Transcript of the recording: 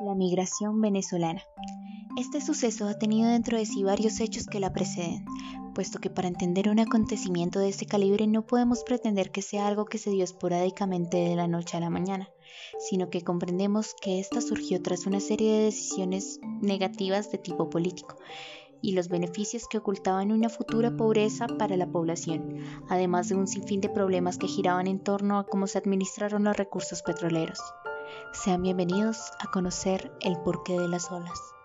La migración venezolana. Este suceso ha tenido dentro de sí varios hechos que la preceden, puesto que para entender un acontecimiento de este calibre no podemos pretender que sea algo que se dio esporádicamente de la noche a la mañana, sino que comprendemos que ésta surgió tras una serie de decisiones negativas de tipo político y los beneficios que ocultaban una futura pobreza para la población, además de un sinfín de problemas que giraban en torno a cómo se administraron los recursos petroleros. Sean bienvenidos a conocer el porqué de las olas.